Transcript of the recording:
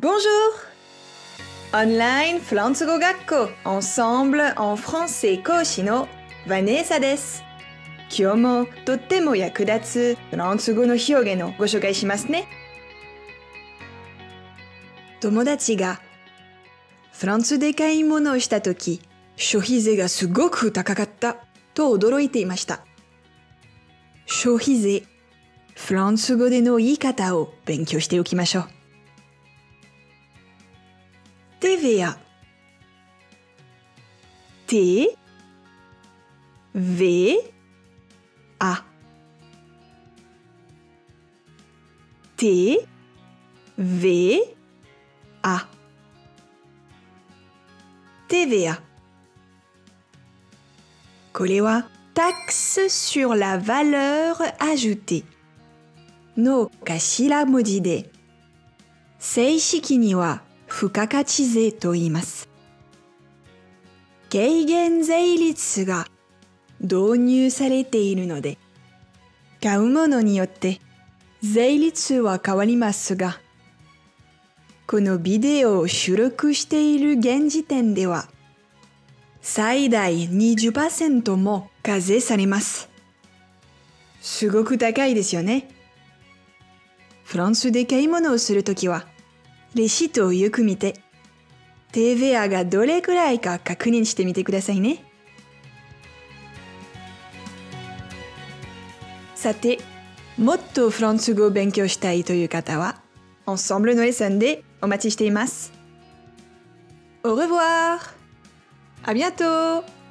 Bonjour! Online フランス語学校 Ensemble en français 講師のヴァネーサです。今日もとっても役立つフランス語の表現をご紹介しますね。友達がフランスで買い物をしたとき、消費税がすごく高かったと驚いていました。消費税、フランス語での言い方を勉強しておきましょう。TVA T V A T V A TVA これは taxe sur la valeur ajoutée の頭文字で正式には 付加価値税と言います。軽減税率が導入されているので、買うものによって税率は変わりますが、このビデオを収録している現時点では、最大20%も課税されます。すごく高いですよね。フランスで買い物をするときは、レシートをよく見て、TVA がどれくらいか確認してみてくださいね。さて、もっとフランス語を勉強したいという方は、Ensemble のレッスンでお待ちしています。Au revoir! À bientôt!